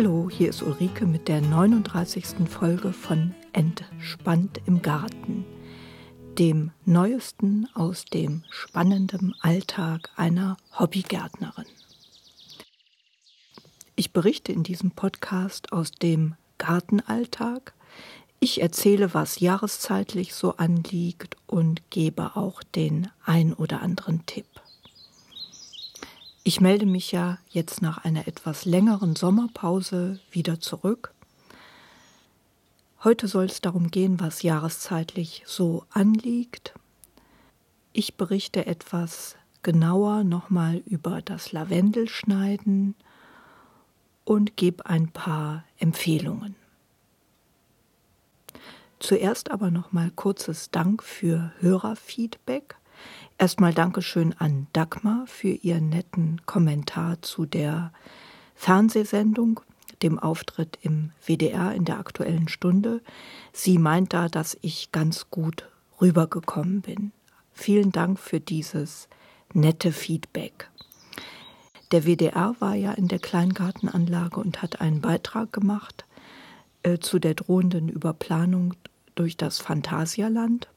Hallo, hier ist Ulrike mit der 39. Folge von Entspannt im Garten, dem neuesten aus dem spannenden Alltag einer Hobbygärtnerin. Ich berichte in diesem Podcast aus dem Gartenalltag. Ich erzähle, was jahreszeitlich so anliegt und gebe auch den ein oder anderen Tipp. Ich melde mich ja jetzt nach einer etwas längeren Sommerpause wieder zurück. Heute soll es darum gehen, was jahreszeitlich so anliegt. Ich berichte etwas genauer nochmal über das Lavendelschneiden und gebe ein paar Empfehlungen. Zuerst aber nochmal kurzes Dank für Hörerfeedback. Erstmal Dankeschön an Dagmar für ihren netten Kommentar zu der Fernsehsendung, dem Auftritt im WDR in der aktuellen Stunde. Sie meint da, dass ich ganz gut rübergekommen bin. Vielen Dank für dieses nette Feedback. Der WDR war ja in der Kleingartenanlage und hat einen Beitrag gemacht äh, zu der drohenden Überplanung durch das Phantasialand.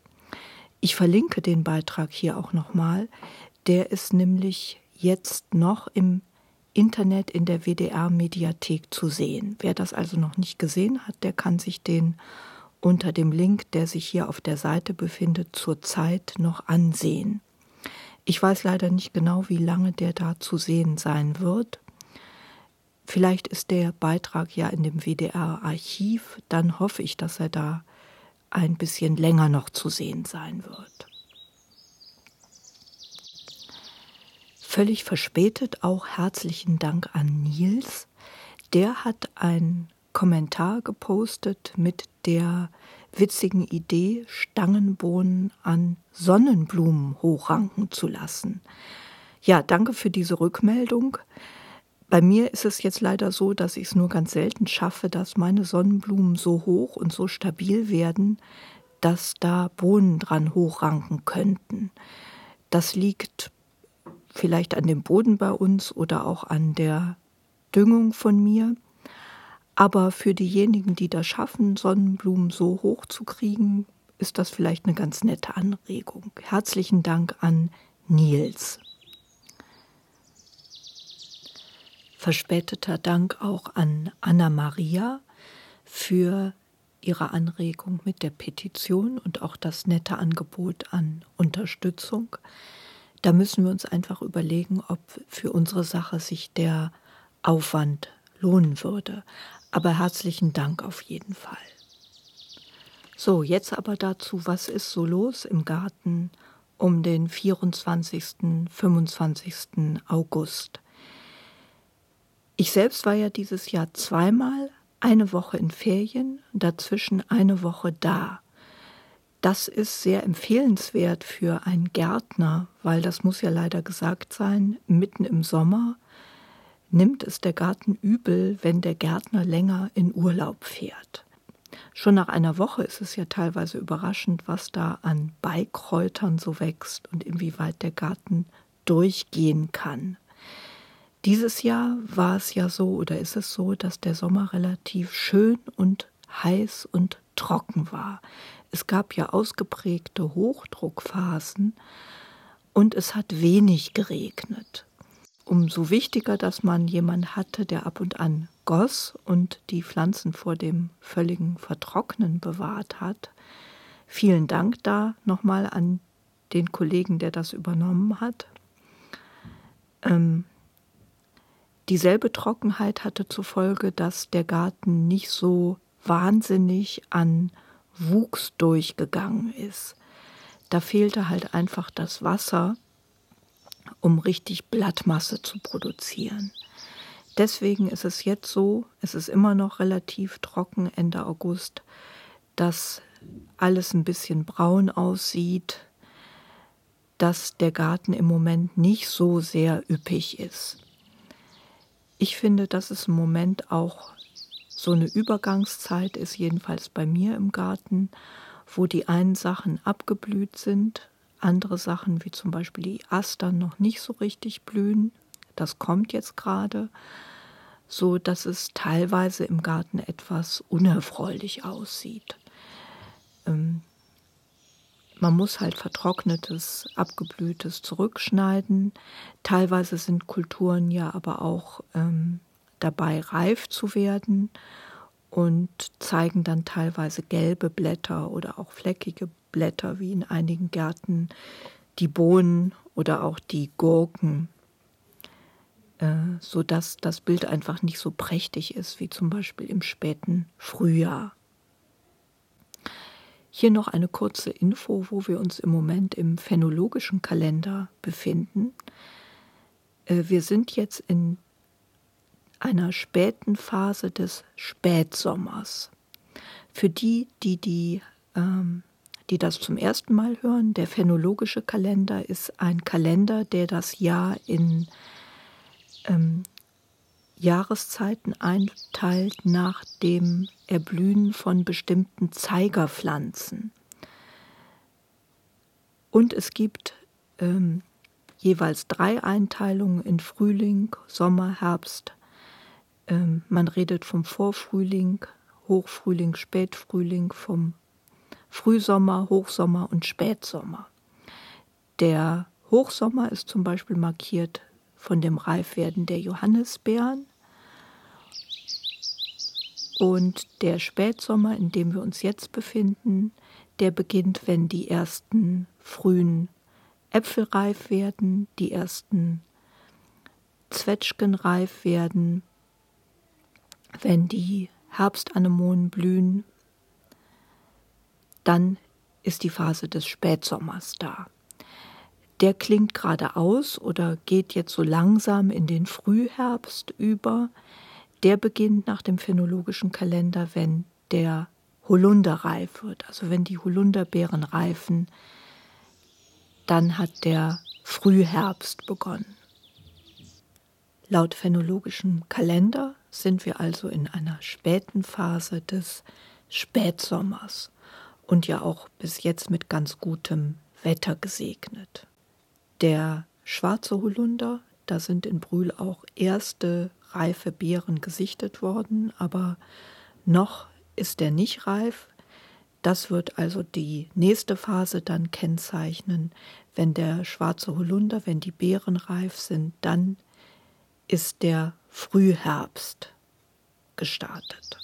Ich verlinke den Beitrag hier auch nochmal. Der ist nämlich jetzt noch im Internet in der WDR-Mediathek zu sehen. Wer das also noch nicht gesehen hat, der kann sich den unter dem Link, der sich hier auf der Seite befindet, zurzeit noch ansehen. Ich weiß leider nicht genau, wie lange der da zu sehen sein wird. Vielleicht ist der Beitrag ja in dem WDR-Archiv, dann hoffe ich, dass er da ein bisschen länger noch zu sehen sein wird. Völlig verspätet auch herzlichen Dank an Nils. Der hat einen Kommentar gepostet mit der witzigen Idee, Stangenbohnen an Sonnenblumen hochranken zu lassen. Ja, danke für diese Rückmeldung. Bei mir ist es jetzt leider so, dass ich es nur ganz selten schaffe, dass meine Sonnenblumen so hoch und so stabil werden, dass da Bohnen dran hochranken könnten. Das liegt vielleicht an dem Boden bei uns oder auch an der Düngung von mir. Aber für diejenigen, die das schaffen, Sonnenblumen so hoch zu kriegen, ist das vielleicht eine ganz nette Anregung. Herzlichen Dank an Nils. Verspäteter Dank auch an Anna Maria für ihre Anregung mit der Petition und auch das nette Angebot an Unterstützung. Da müssen wir uns einfach überlegen, ob für unsere Sache sich der Aufwand lohnen würde. Aber herzlichen Dank auf jeden Fall. So, jetzt aber dazu, was ist so los im Garten um den 24., 25. August? Ich selbst war ja dieses Jahr zweimal eine Woche in Ferien, dazwischen eine Woche da. Das ist sehr empfehlenswert für einen Gärtner, weil das muss ja leider gesagt sein, mitten im Sommer nimmt es der Garten übel, wenn der Gärtner länger in Urlaub fährt. Schon nach einer Woche ist es ja teilweise überraschend, was da an Beikräutern so wächst und inwieweit der Garten durchgehen kann. Dieses Jahr war es ja so oder ist es so, dass der Sommer relativ schön und heiß und trocken war. Es gab ja ausgeprägte Hochdruckphasen und es hat wenig geregnet. Umso wichtiger, dass man jemanden hatte, der ab und an goss und die Pflanzen vor dem völligen Vertrocknen bewahrt hat. Vielen Dank da nochmal an den Kollegen, der das übernommen hat. Ähm, Dieselbe Trockenheit hatte zur Folge, dass der Garten nicht so wahnsinnig an Wuchs durchgegangen ist. Da fehlte halt einfach das Wasser, um richtig Blattmasse zu produzieren. Deswegen ist es jetzt so, es ist immer noch relativ trocken Ende August, dass alles ein bisschen braun aussieht, dass der Garten im Moment nicht so sehr üppig ist. Ich finde, dass es im Moment auch so eine Übergangszeit ist, jedenfalls bei mir im Garten, wo die einen Sachen abgeblüht sind, andere Sachen wie zum Beispiel die Astern noch nicht so richtig blühen. Das kommt jetzt gerade. so dass es teilweise im Garten etwas unerfreulich aussieht. Ähm, man muss halt vertrocknetes, abgeblühtes zurückschneiden. Teilweise sind Kulturen ja aber auch ähm, dabei, reif zu werden und zeigen dann teilweise gelbe Blätter oder auch fleckige Blätter, wie in einigen Gärten die Bohnen oder auch die Gurken, äh, sodass das Bild einfach nicht so prächtig ist wie zum Beispiel im späten Frühjahr. Hier noch eine kurze Info, wo wir uns im Moment im phänologischen Kalender befinden. Äh, wir sind jetzt in einer späten Phase des Spätsommers. Für die, die, die, ähm, die das zum ersten Mal hören, der phänologische Kalender ist ein Kalender, der das Jahr in ähm, Jahreszeiten einteilt nach dem Erblühen von bestimmten Zeigerpflanzen. Und es gibt ähm, jeweils drei Einteilungen in Frühling, Sommer, Herbst. Ähm, man redet vom Vorfrühling, Hochfrühling, Spätfrühling, vom Frühsommer, Hochsommer und Spätsommer. Der Hochsommer ist zum Beispiel markiert von dem Reifwerden der Johannisbeeren. Und der Spätsommer, in dem wir uns jetzt befinden, der beginnt, wenn die ersten frühen Äpfel reif werden, die ersten Zwetschgen reif werden, wenn die Herbstanemonen blühen, dann ist die Phase des Spätsommers da. Der klingt geradeaus oder geht jetzt so langsam in den Frühherbst über der beginnt nach dem phänologischen Kalender, wenn der Holunder reif wird. Also wenn die Holunderbeeren reifen, dann hat der Frühherbst begonnen. Laut phänologischem Kalender sind wir also in einer späten Phase des Spätsommers und ja auch bis jetzt mit ganz gutem Wetter gesegnet. Der schwarze Holunder, da sind in Brühl auch erste reife Beeren gesichtet worden, aber noch ist er nicht reif. Das wird also die nächste Phase dann kennzeichnen. Wenn der schwarze Holunder, wenn die Beeren reif sind, dann ist der Frühherbst gestartet.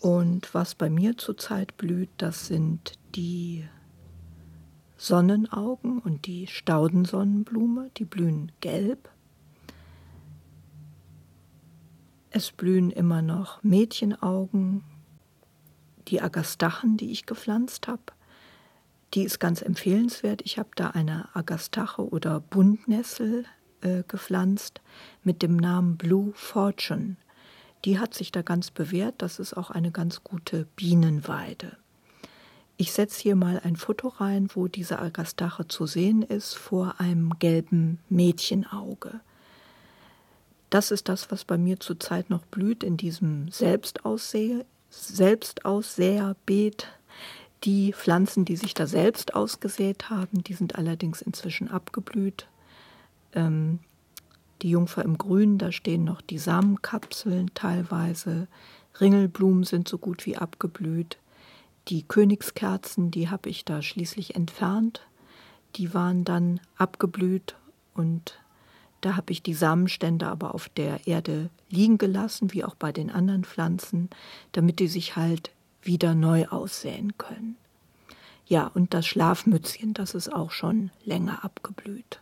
Und was bei mir zurzeit blüht, das sind die Sonnenaugen und die Staudensonnenblume, die blühen gelb. Es blühen immer noch Mädchenaugen, die Agastachen, die ich gepflanzt habe. Die ist ganz empfehlenswert. Ich habe da eine Agastache oder Buntnessel äh, gepflanzt mit dem Namen Blue Fortune. Die hat sich da ganz bewährt. Das ist auch eine ganz gute Bienenweide. Ich setze hier mal ein Foto rein, wo diese Agastache zu sehen ist vor einem gelben Mädchenauge. Das ist das, was bei mir zurzeit noch blüht in diesem Selbstaussähe, Selbstaussäherbeet. Die Pflanzen, die sich da selbst ausgesät haben, die sind allerdings inzwischen abgeblüht. Ähm, die Jungfer im Grün, da stehen noch die Samenkapseln teilweise. Ringelblumen sind so gut wie abgeblüht. Die Königskerzen, die habe ich da schließlich entfernt. Die waren dann abgeblüht und da habe ich die Samenstände aber auf der Erde liegen gelassen, wie auch bei den anderen Pflanzen, damit die sich halt wieder neu aussäen können. Ja, und das Schlafmützchen, das ist auch schon länger abgeblüht.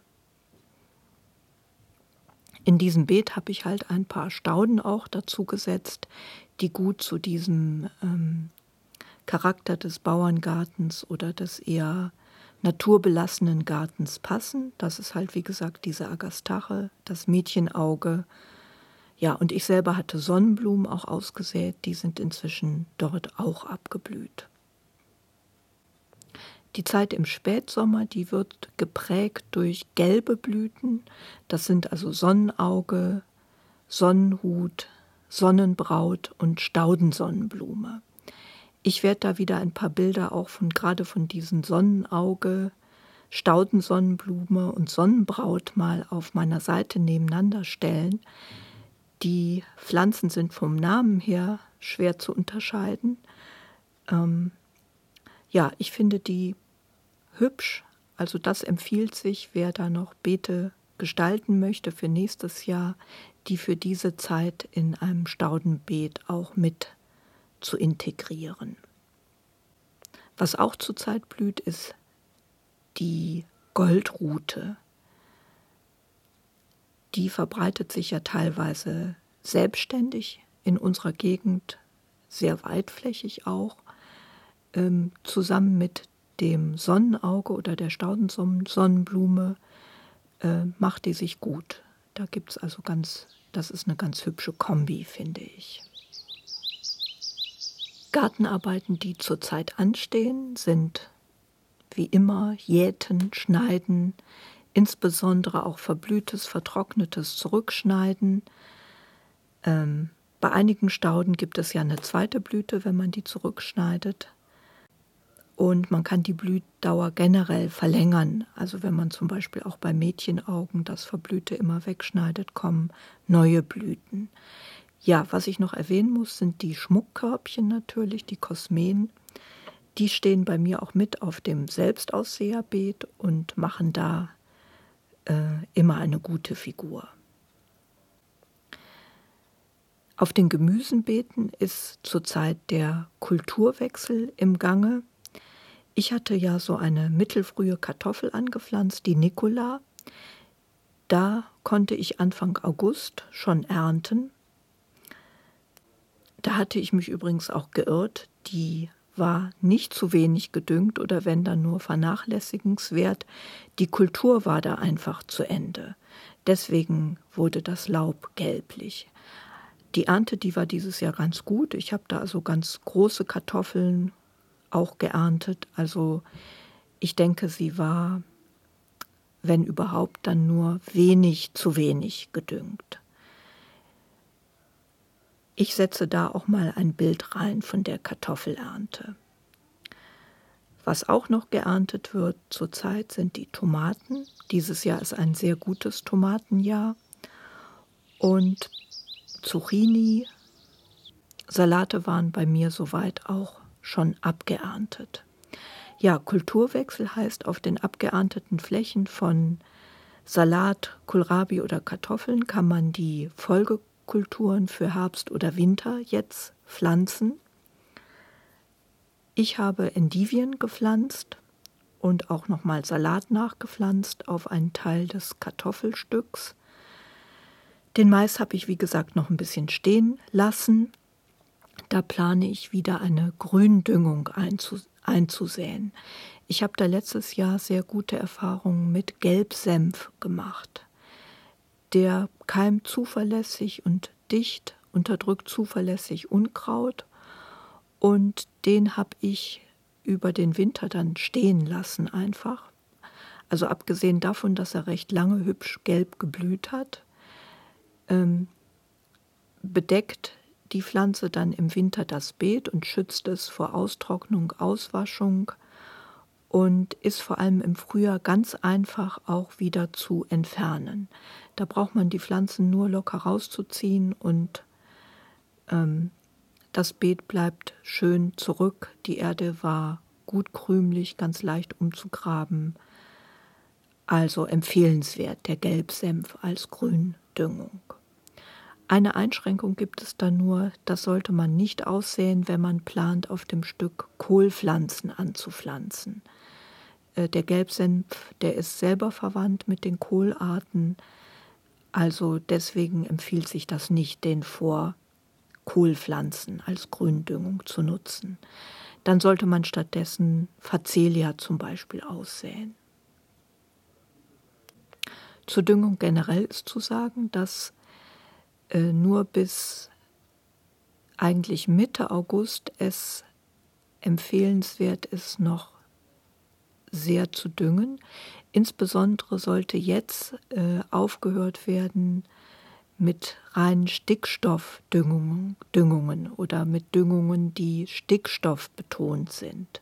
In diesem Beet habe ich halt ein paar Stauden auch dazu gesetzt, die gut zu diesem ähm, Charakter des Bauerngartens oder des eher naturbelassenen Gartens passen. Das ist halt, wie gesagt, diese Agastache, das Mädchenauge. Ja, und ich selber hatte Sonnenblumen auch ausgesät, die sind inzwischen dort auch abgeblüht. Die Zeit im Spätsommer, die wird geprägt durch gelbe Blüten. Das sind also Sonnenauge, Sonnenhut, Sonnenbraut und Staudensonnenblume. Ich werde da wieder ein paar Bilder auch von gerade von diesen Sonnenauge, Staudensonnenblume und Sonnenbraut mal auf meiner Seite nebeneinander stellen, die Pflanzen sind vom Namen her schwer zu unterscheiden. Ähm, ja, ich finde die hübsch. Also das empfiehlt sich, wer da noch Beete gestalten möchte für nächstes Jahr, die für diese Zeit in einem Staudenbeet auch mit zu integrieren. Was auch zurzeit blüht, ist die Goldrute. Die verbreitet sich ja teilweise selbstständig in unserer Gegend, sehr weitflächig auch, ähm, zusammen mit dem Sonnenauge oder der Staudensonnenblume äh, macht die sich gut. Da gibt es also ganz, das ist eine ganz hübsche Kombi, finde ich. Gartenarbeiten, die zurzeit anstehen, sind wie immer Jäten, Schneiden, insbesondere auch verblühtes, vertrocknetes Zurückschneiden. Ähm, bei einigen Stauden gibt es ja eine zweite Blüte, wenn man die zurückschneidet. Und man kann die Blühdauer generell verlängern. Also wenn man zum Beispiel auch bei Mädchenaugen das Verblühte immer wegschneidet, kommen neue Blüten. Ja, was ich noch erwähnen muss, sind die Schmuckkörbchen natürlich, die Kosmen. Die stehen bei mir auch mit auf dem Selbstausseherbeet und machen da äh, immer eine gute Figur. Auf den Gemüsenbeeten ist zurzeit der Kulturwechsel im Gange. Ich hatte ja so eine mittelfrühe Kartoffel angepflanzt, die Nicola. Da konnte ich Anfang August schon ernten. Da hatte ich mich übrigens auch geirrt. Die war nicht zu wenig gedüngt oder wenn dann nur vernachlässigenswert. Die Kultur war da einfach zu Ende. Deswegen wurde das Laub gelblich. Die Ernte, die war dieses Jahr ganz gut. Ich habe da also ganz große Kartoffeln auch geerntet. Also ich denke, sie war, wenn überhaupt, dann nur wenig zu wenig gedüngt. Ich setze da auch mal ein Bild rein von der Kartoffelernte. Was auch noch geerntet wird zurzeit sind die Tomaten. Dieses Jahr ist ein sehr gutes Tomatenjahr. Und Zucchini, Salate waren bei mir soweit auch schon abgeerntet. Ja, Kulturwechsel heißt auf den abgeernteten Flächen von Salat, Kohlrabi oder Kartoffeln kann man die Folge Kulturen für Herbst oder Winter jetzt pflanzen. Ich habe Endivien gepflanzt und auch nochmal Salat nachgepflanzt auf einen Teil des Kartoffelstücks. Den Mais habe ich, wie gesagt, noch ein bisschen stehen lassen. Da plane ich wieder eine Gründüngung einzusäen. Ich habe da letztes Jahr sehr gute Erfahrungen mit Gelbsenf gemacht der keimt zuverlässig und dicht, unterdrückt zuverlässig Unkraut und den habe ich über den Winter dann stehen lassen einfach. Also abgesehen davon, dass er recht lange hübsch gelb geblüht hat, ähm, bedeckt die Pflanze dann im Winter das Beet und schützt es vor Austrocknung, Auswaschung und ist vor allem im Frühjahr ganz einfach auch wieder zu entfernen. Da braucht man die Pflanzen nur locker rauszuziehen und ähm, das Beet bleibt schön zurück. Die Erde war gut krümelig, ganz leicht umzugraben. Also empfehlenswert der Gelbsenf als Gründüngung. Eine Einschränkung gibt es da nur, das sollte man nicht aussehen, wenn man plant, auf dem Stück Kohlpflanzen anzupflanzen. Äh, der Gelbsenf, der ist selber verwandt mit den Kohlarten. Also deswegen empfiehlt sich das nicht, den vor Kohlpflanzen als Gründüngung zu nutzen. Dann sollte man stattdessen Facelia zum Beispiel aussäen. Zur Düngung generell ist zu sagen, dass äh, nur bis eigentlich Mitte August es empfehlenswert ist, noch sehr zu düngen. Insbesondere sollte jetzt äh, aufgehört werden mit reinen Stickstoffdüngungen Düngungen oder mit Düngungen, die stickstoffbetont sind.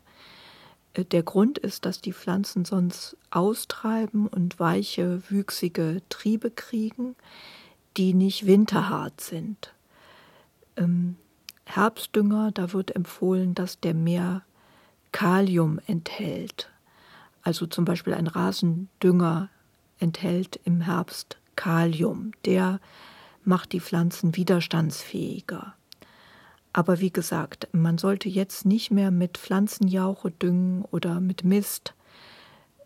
Äh, der Grund ist, dass die Pflanzen sonst austreiben und weiche, wüchsige Triebe kriegen, die nicht winterhart sind. Ähm, Herbstdünger, da wird empfohlen, dass der mehr Kalium enthält. Also zum Beispiel ein Rasendünger enthält im Herbst Kalium. Der macht die Pflanzen widerstandsfähiger. Aber wie gesagt, man sollte jetzt nicht mehr mit Pflanzenjauche düngen oder mit Mist.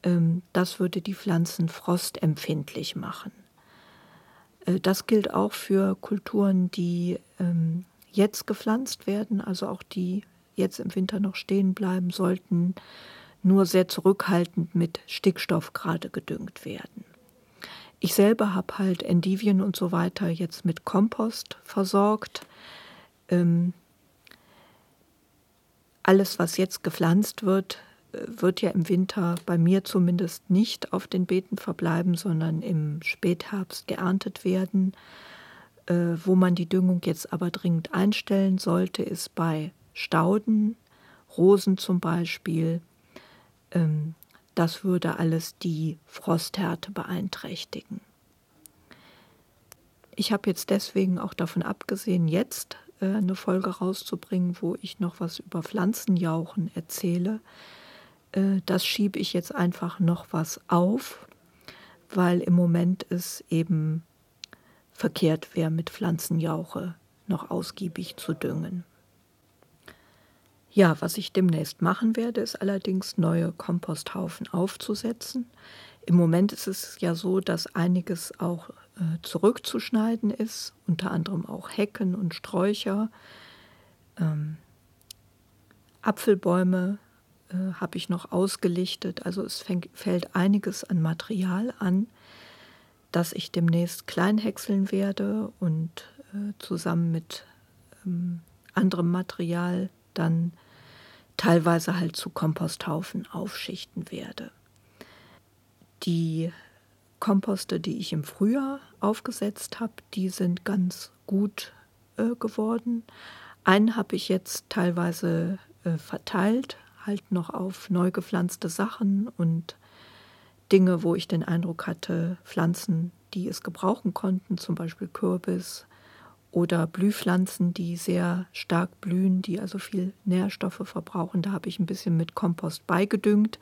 Ähm, das würde die Pflanzen frostempfindlich machen. Äh, das gilt auch für Kulturen, die ähm, jetzt gepflanzt werden, also auch die jetzt im Winter noch stehen bleiben, sollten nur sehr zurückhaltend mit Stickstoff gerade gedüngt werden. Ich selber habe halt Endivien und so weiter jetzt mit Kompost versorgt. Ähm, alles, was jetzt gepflanzt wird, äh, wird ja im Winter bei mir zumindest nicht auf den Beeten verbleiben, sondern im Spätherbst geerntet werden. Äh, wo man die Düngung jetzt aber dringend einstellen sollte, ist bei Stauden, Rosen zum Beispiel. Ähm, das würde alles die Frosthärte beeinträchtigen. Ich habe jetzt deswegen auch davon abgesehen, jetzt äh, eine Folge rauszubringen, wo ich noch was über Pflanzenjauchen erzähle. Äh, das schiebe ich jetzt einfach noch was auf, weil im Moment es eben verkehrt wäre, mit Pflanzenjauche noch ausgiebig zu düngen. Ja, was ich demnächst machen werde, ist allerdings neue Komposthaufen aufzusetzen. Im Moment ist es ja so, dass einiges auch äh, zurückzuschneiden ist, unter anderem auch Hecken und Sträucher. Ähm, Apfelbäume äh, habe ich noch ausgelichtet. Also es fängt, fällt einiges an Material an, das ich demnächst klein häckseln werde und äh, zusammen mit ähm, anderem Material dann teilweise halt zu Komposthaufen aufschichten werde. Die Komposte, die ich im Frühjahr aufgesetzt habe, die sind ganz gut äh, geworden. Einen habe ich jetzt teilweise äh, verteilt, halt noch auf neu gepflanzte Sachen und Dinge, wo ich den Eindruck hatte, Pflanzen, die es gebrauchen konnten, zum Beispiel Kürbis oder Blühpflanzen, die sehr stark blühen, die also viel Nährstoffe verbrauchen. Da habe ich ein bisschen mit Kompost beigedüngt,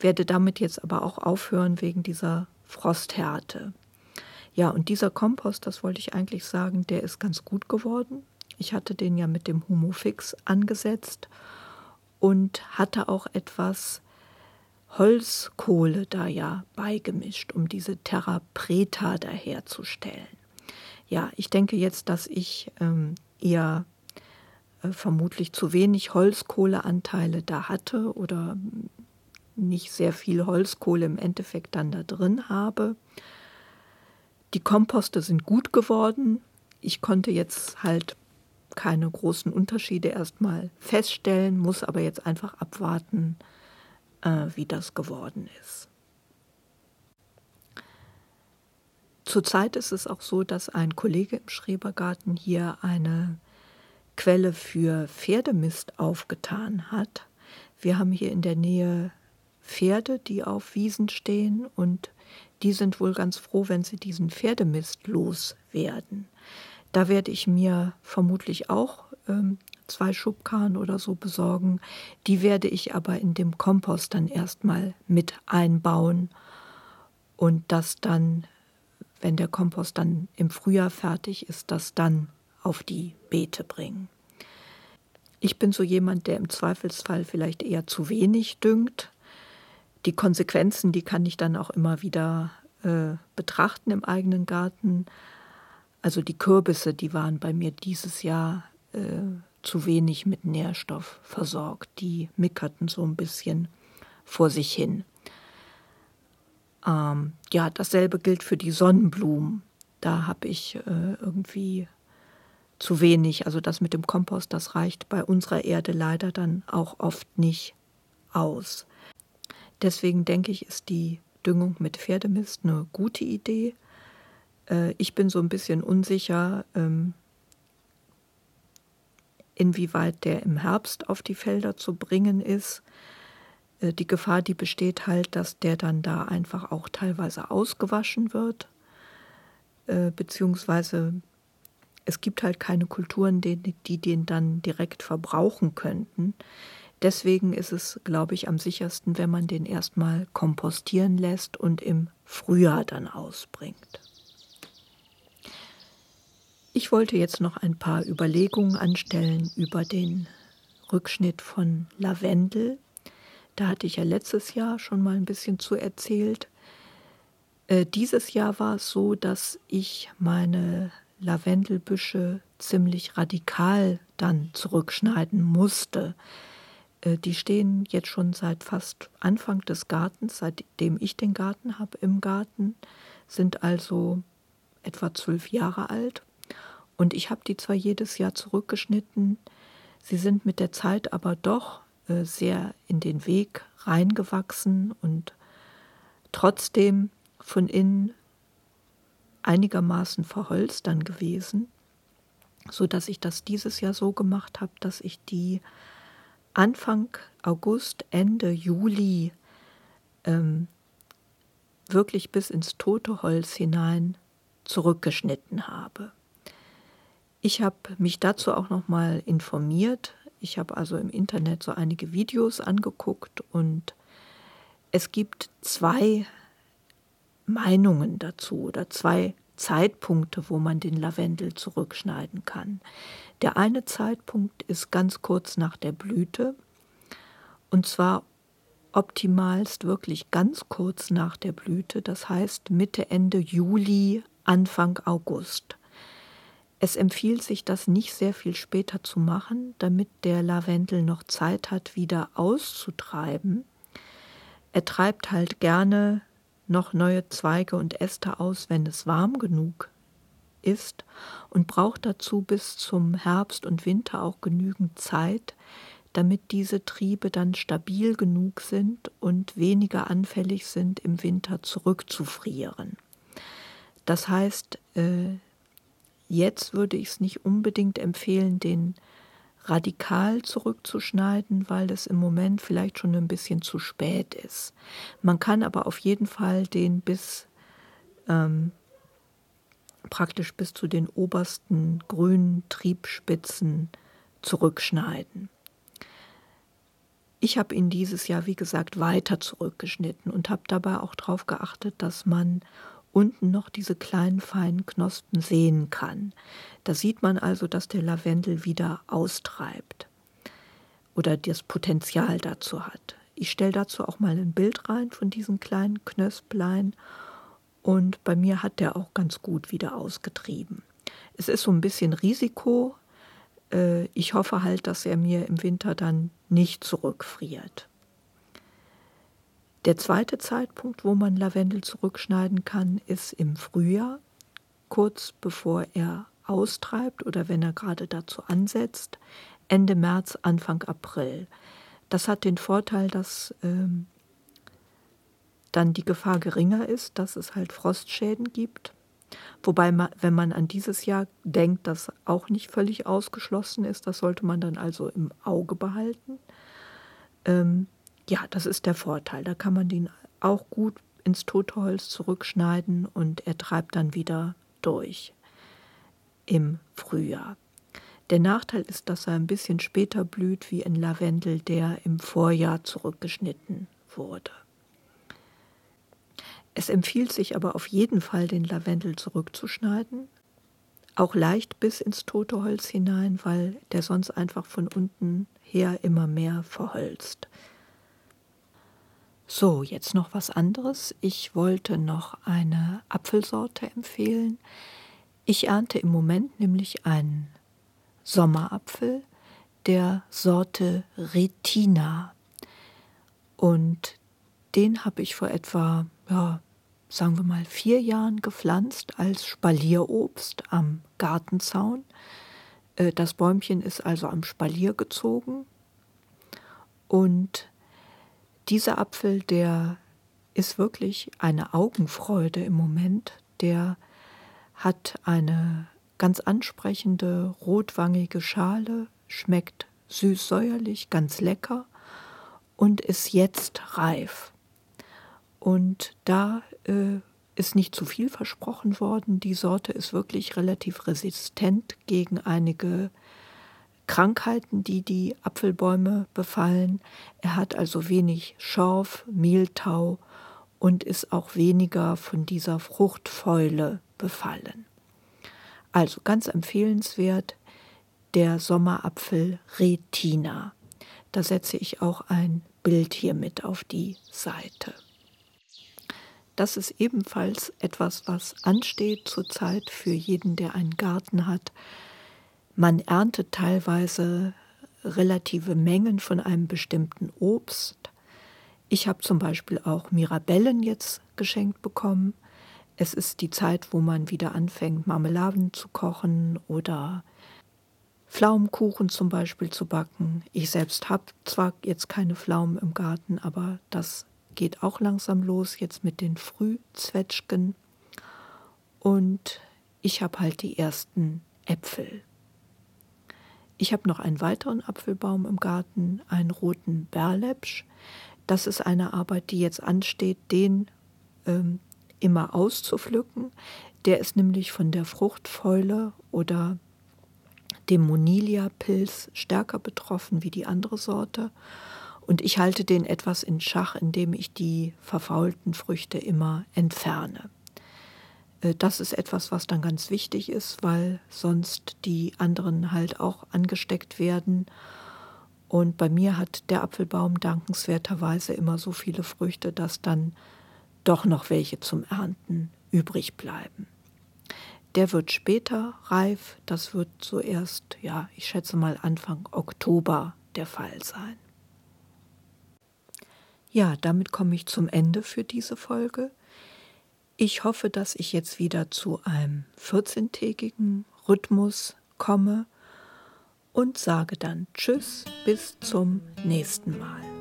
werde damit jetzt aber auch aufhören wegen dieser Frosthärte. Ja, und dieser Kompost, das wollte ich eigentlich sagen, der ist ganz gut geworden. Ich hatte den ja mit dem Humofix angesetzt und hatte auch etwas Holzkohle da ja beigemischt, um diese Terra Preta daherzustellen. Ja, ich denke jetzt, dass ich ähm, eher äh, vermutlich zu wenig Holzkohleanteile da hatte oder nicht sehr viel Holzkohle im Endeffekt dann da drin habe. Die Komposte sind gut geworden. Ich konnte jetzt halt keine großen Unterschiede erstmal feststellen, muss aber jetzt einfach abwarten, äh, wie das geworden ist. Zurzeit ist es auch so, dass ein Kollege im Schrebergarten hier eine Quelle für Pferdemist aufgetan hat. Wir haben hier in der Nähe Pferde, die auf Wiesen stehen und die sind wohl ganz froh, wenn sie diesen Pferdemist loswerden. Da werde ich mir vermutlich auch ähm, zwei Schubkarren oder so besorgen. Die werde ich aber in dem Kompost dann erstmal mit einbauen und das dann, wenn der Kompost dann im Frühjahr fertig ist, das dann auf die Beete bringen. Ich bin so jemand, der im Zweifelsfall vielleicht eher zu wenig düngt die Konsequenzen, die kann ich dann auch immer wieder äh, betrachten im eigenen Garten. Also die Kürbisse, die waren bei mir dieses Jahr äh, zu wenig mit Nährstoff versorgt. Die mickerten so ein bisschen vor sich hin. Ähm, ja, dasselbe gilt für die Sonnenblumen. Da habe ich äh, irgendwie zu wenig. Also das mit dem Kompost, das reicht bei unserer Erde leider dann auch oft nicht aus. Deswegen denke ich, ist die Düngung mit Pferdemist eine gute Idee. Äh, ich bin so ein bisschen unsicher, ähm, inwieweit der im Herbst auf die Felder zu bringen ist. Äh, die Gefahr, die besteht halt, dass der dann da einfach auch teilweise ausgewaschen wird, äh, beziehungsweise es gibt halt keine Kulturen, die, die den dann direkt verbrauchen könnten. Deswegen ist es, glaube ich, am sichersten, wenn man den erstmal kompostieren lässt und im Frühjahr dann ausbringt. Ich wollte jetzt noch ein paar Überlegungen anstellen über den Rückschnitt von Lavendel. Da hatte ich ja letztes Jahr schon mal ein bisschen zu erzählt. Äh, dieses Jahr war es so, dass ich meine Lavendelbüsche ziemlich radikal dann zurückschneiden musste. Äh, die stehen jetzt schon seit fast Anfang des Gartens, seitdem ich den Garten habe im Garten, sind also etwa zwölf Jahre alt. Und ich habe die zwar jedes Jahr zurückgeschnitten, sie sind mit der Zeit aber doch sehr in den Weg reingewachsen und trotzdem von innen einigermaßen verholzt dann gewesen, so dass ich das dieses Jahr so gemacht habe, dass ich die Anfang August, Ende Juli ähm, wirklich bis ins tote Holz hinein zurückgeschnitten habe. Ich habe mich dazu auch noch mal informiert. Ich habe also im Internet so einige Videos angeguckt und es gibt zwei Meinungen dazu oder zwei Zeitpunkte, wo man den Lavendel zurückschneiden kann. Der eine Zeitpunkt ist ganz kurz nach der Blüte und zwar optimalst wirklich ganz kurz nach der Blüte, das heißt Mitte, Ende Juli, Anfang August. Es empfiehlt sich, das nicht sehr viel später zu machen, damit der Lavendel noch Zeit hat, wieder auszutreiben. Er treibt halt gerne noch neue Zweige und Äste aus, wenn es warm genug ist und braucht dazu bis zum Herbst und Winter auch genügend Zeit, damit diese Triebe dann stabil genug sind und weniger anfällig sind, im Winter zurückzufrieren. Das heißt, äh, jetzt würde ich es nicht unbedingt empfehlen, den radikal zurückzuschneiden, weil es im Moment vielleicht schon ein bisschen zu spät ist. Man kann aber auf jeden Fall den bis ähm, praktisch bis zu den obersten grünen Triebspitzen zurückschneiden. Ich habe ihn dieses Jahr, wie gesagt, weiter zurückgeschnitten und habe dabei auch darauf geachtet, dass man unten noch diese kleinen feinen Knospen sehen kann. Da sieht man also, dass der Lavendel wieder austreibt oder das Potenzial dazu hat. Ich stelle dazu auch mal ein Bild rein von diesen kleinen Knösplein und bei mir hat der auch ganz gut wieder ausgetrieben. Es ist so ein bisschen Risiko. Äh, ich hoffe halt, dass er mir im Winter dann nicht zurückfriert. Der zweite Zeitpunkt, wo man Lavendel zurückschneiden kann, ist im Frühjahr, kurz bevor er austreibt oder wenn er gerade dazu ansetzt, Ende März, Anfang April. Das hat den Vorteil, dass ähm, dann die Gefahr geringer ist, dass es halt Frostschäden gibt. Wobei, man, wenn man an dieses Jahr denkt, das auch nicht völlig ausgeschlossen ist, das sollte man dann also im Auge behalten. Ähm, ja, das ist der Vorteil. Da kann man den auch gut ins Totholz zurückschneiden und er treibt dann wieder durch im Frühjahr. Der Nachteil ist, dass er ein bisschen später blüht wie ein Lavendel, der im Vorjahr zurückgeschnitten wurde. Es empfiehlt sich aber auf jeden Fall, den Lavendel zurückzuschneiden, auch leicht bis ins tote Holz hinein, weil der sonst einfach von unten her immer mehr verholzt. So, jetzt noch was anderes. Ich wollte noch eine Apfelsorte empfehlen. Ich ernte im Moment nämlich einen Sommerapfel der Sorte Retina. Und den habe ich vor etwa, ja, sagen wir mal, vier Jahren gepflanzt als Spalierobst am Gartenzaun. Äh, das Bäumchen ist also am Spalier gezogen. Und dieser Apfel, der ist wirklich eine Augenfreude im Moment. Der hat eine ganz ansprechende rotwangige Schale, schmeckt süß-säuerlich, ganz lecker und ist jetzt reif. Und da äh, ist nicht zu viel versprochen worden. Die Sorte ist wirklich relativ resistent gegen einige Krankheiten, die die Apfelbäume befallen. Er hat also wenig Schorf, Mehltau und ist auch weniger von dieser Fruchtfäule befallen. Also ganz empfehlenswert der Sommerapfel Retina. Da setze ich auch ein Bild hier mit auf die Seite. Das ist ebenfalls etwas, was ansteht zurzeit für jeden, der einen Garten hat. Man erntet teilweise relative Mengen von einem bestimmten Obst. Ich habe zum Beispiel auch Mirabellen jetzt geschenkt bekommen. Es ist die Zeit, wo man wieder anfängt, Marmeladen zu kochen oder Pflaumenkuchen zum Beispiel zu backen. Ich selbst habe zwar jetzt keine Pflaumen im Garten, aber das geht auch langsam los, jetzt mit den Frühzwetschgen. Und ich habe halt die ersten Äpfel. Ich habe noch einen weiteren Apfelbaum im Garten, einen roten Berlepsch. Das ist eine Arbeit, die jetzt ansteht, den ähm, immer auszupflücken. Der ist nämlich von der Fruchtfäule oder dem Monilia-Pilz stärker betroffen wie die andere Sorte. Und ich halte den etwas in Schach, indem ich die verfaulten Früchte immer entferne. Äh, das ist etwas, was dann ganz wichtig ist, weil sonst die anderen halt auch angesteckt werden. Und bei mir hat der Apfelbaum dankenswerterweise immer so viele Früchte, dass dann doch noch welche zum Ernten übrig bleiben. Der wird später reif, das wird zuerst, ja, ich schätze mal Anfang Oktober der Fall sein. Ja, damit komme ich zum Ende für diese Folge. Ich hoffe, dass ich jetzt wieder zu einem 14-tägigen Rhythmus komme und sage dann Tschüss, bis zum nächsten Mal.